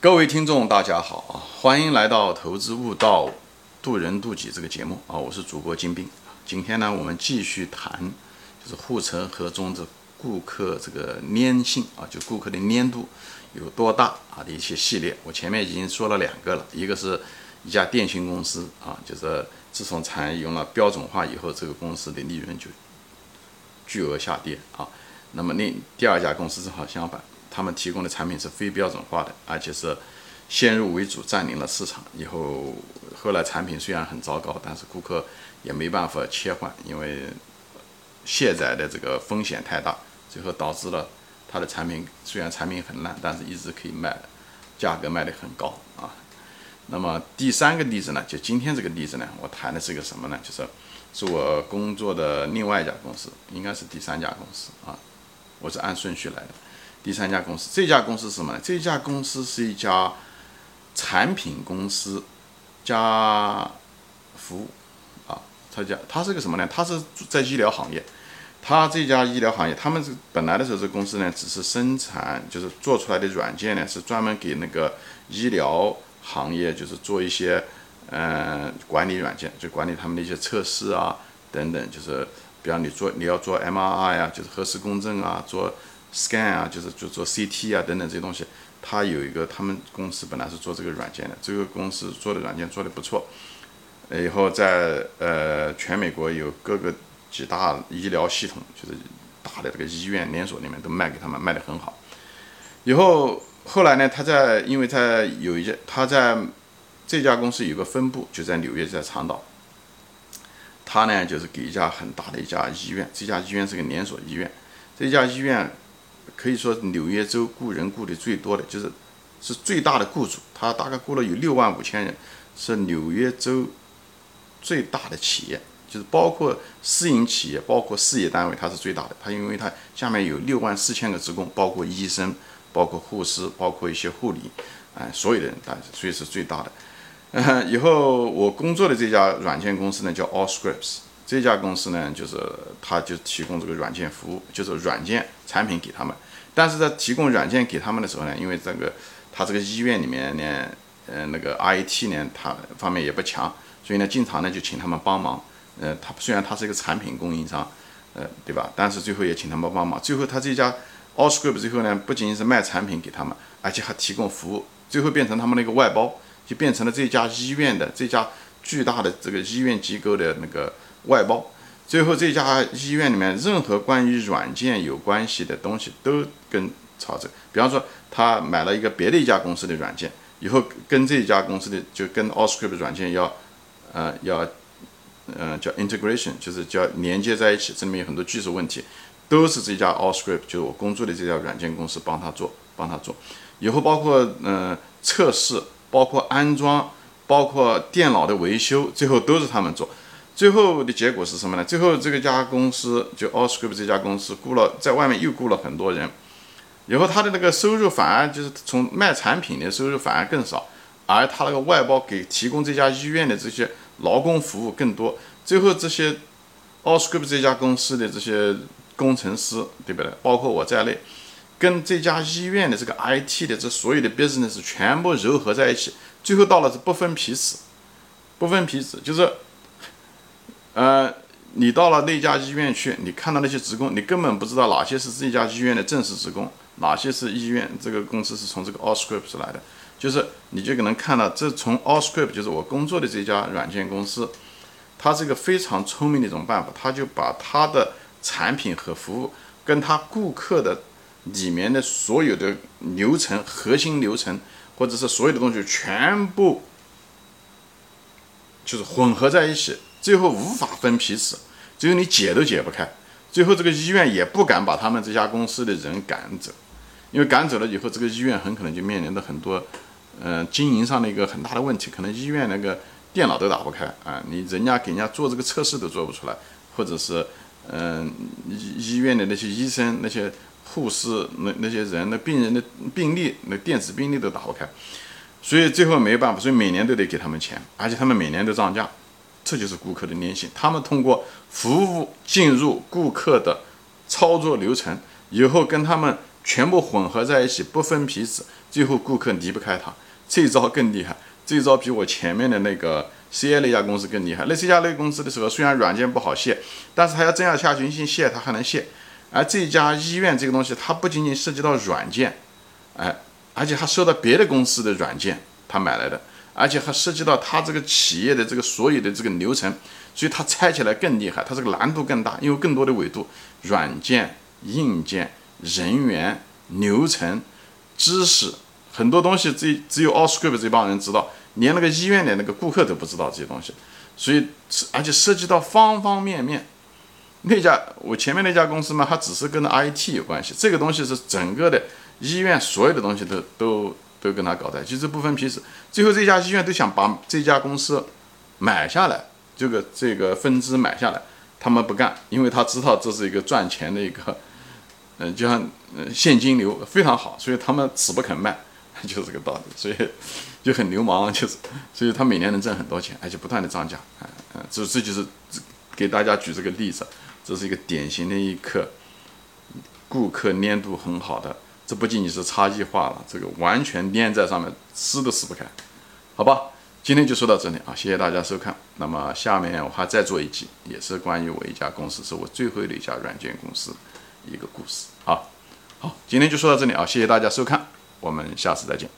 各位听众，大家好啊！欢迎来到《投资悟道，渡人渡己》这个节目啊！我是主播金兵。今天呢，我们继续谈就是护城河中的顾客这个粘性啊，就顾客的粘度有多大啊的一些系列。我前面已经说了两个了，一个是一家电信公司啊，就是自从采用了标准化以后，这个公司的利润就巨额下跌啊。那么另第二家公司正好相反。他们提供的产品是非标准化的，而且是先入为主占领了市场。以后后来产品虽然很糟糕，但是顾客也没办法切换，因为卸载的这个风险太大，最后导致了他的产品虽然产品很烂，但是一直可以卖，价格卖得很高啊。那么第三个例子呢，就今天这个例子呢，我谈的是个什么呢？就是是我工作的另外一家公司，应该是第三家公司啊，我是按顺序来的。第三家公司，这家公司是什么呢？这家公司是一家产品公司加服务啊，它叫它是个什么呢？它是在医疗行业，它这家医疗行业，他们是本来的时候，这公司呢只是生产，就是做出来的软件呢是专门给那个医疗行业，就是做一些嗯管理软件，就管理他们的一些测试啊等等，就是比方你做你要做 MRI 呀，就是核磁共振啊，做。Scan 啊，就是就做 CT 啊等等这些东西，他有一个他们公司本来是做这个软件的，这个公司做的软件做的不错，呃以后在呃全美国有各个几大医疗系统，就是大的这个医院连锁里面都卖给他们，卖的很好。以后后来呢，他在因为在有一家他在这家公司有个分部就在纽约，在长岛，他呢就是给一家很大的一家医院，这家医院是个连锁医院，这家医院。可以说纽约州雇人雇的最多的就是是最大的雇主，他大概雇了有六万五千人，是纽约州最大的企业，就是包括私营企业，包括事业单位，它是最大的。它因为它下面有六万四千个职工，包括医生，包括护士，包括一些护理，哎，所有的人，但所以是最大的。以后我工作的这家软件公司呢，叫 Allscripts。这家公司呢，就是他就提供这个软件服务，就是软件产品给他们。但是在提供软件给他们的时候呢，因为这个他这个医院里面呢，呃，那个 IT 呢，他方面也不强，所以呢，经常呢就请他们帮忙。呃，他虽然他是一个产品供应商，呃，对吧？但是最后也请他们帮忙。最后他这家 Allscript 最后呢，不仅仅是卖产品给他们，而且还提供服务，最后变成他们那个外包，就变成了这家医院的这家巨大的这个医院机构的那个。外包，最后这家医院里面任何关于软件有关系的东西都跟曹正，比方说他买了一个别的一家公司的软件，以后跟这家公司的就跟 Allscript 软件要，呃要，嗯叫 integration，就是叫连接在一起，这里面有很多技术问题，都是这家 Allscript，就是我工作的这家软件公司帮他做，帮他做，以后包括嗯测试，包括安装，包括电脑的维修，最后都是他们做。最后的结果是什么呢？最后这个家公司就 Allscript 这家公司雇了在外面又雇了很多人，以后他的那个收入反而就是从卖产品的收入反而更少，而他那个外包给提供这家医院的这些劳工服务更多。最后这些 Allscript 这家公司的这些工程师，对不对？包括我在内，跟这家医院的这个 IT 的这所有的 business 全部糅合在一起，最后到了是不分彼此，不分彼此就是。呃，你到了那家医院去，你看到那些职工，你根本不知道哪些是这家医院的正式职工，哪些是医院这个公司是从这个 Allscripts 来的，就是你就可能看到，这从 Allscripts 就是我工作的这家软件公司，它是个非常聪明的一种办法，它就把它的产品和服务跟它顾客的里面的所有的流程、核心流程，或者是所有的东西全部就是混合在一起。最后无法分彼此，最后你解都解不开，最后这个医院也不敢把他们这家公司的人赶走，因为赶走了以后，这个医院很可能就面临着很多，嗯，经营上的一个很大的问题，可能医院那个电脑都打不开啊，你人家给人家做这个测试都做不出来，或者是，嗯，医医院的那些医生、那些护士、那那些人的病人的病历、那电子病历都打不开，所以最后没办法，所以每年都得给他们钱，而且他们每年都涨价。这就是顾客的粘性。他们通过服务进入顾客的操作流程以后，跟他们全部混合在一起，不分彼此，最后顾客离不开他。这一招更厉害，这一招比我前面的那个 C A 那家公司更厉害。那 C 家那公司的时候，虽然软件不好卸，但是他要真要下决心卸，他还能卸。而这家医院这个东西，它不仅仅涉及到软件，哎，而且还收到别的公司的软件，他买来的，而且还涉及到他这个企业的这个所有的这个流程，所以它拆起来更厉害，它这个难度更大，因为更多的维度，软件、硬件、人员、流程、知识。很多东西只只有 Allscript 这帮人知道，连那个医院的那个顾客都不知道这些东西，所以而且涉及到方方面面。那家我前面那家公司嘛，它只是跟 IT 有关系，这个东西是整个的医院所有的东西都都都跟他搞在其实，不分彼此。最后这家医院都想把这家公司买下来，这个这个分支买下来，他们不干，因为他知道这是一个赚钱的一个，嗯，就像嗯现金流非常好，所以他们死不肯卖。就是这个道理，所以就很流氓，就是，所以他每年能挣很多钱，而且不断的涨价，啊嗯，这这就是给大家举这个例子，这是一个典型的一个顾客粘度很好的，这不仅仅是差异化了，这个完全粘在上面，撕都撕不开，好吧？今天就说到这里啊，谢谢大家收看。那么下面我还再做一集，也是关于我一家公司，是我最后的一家软件公司一个故事。啊，好，今天就说到这里啊，谢谢大家收看。我们下次再见。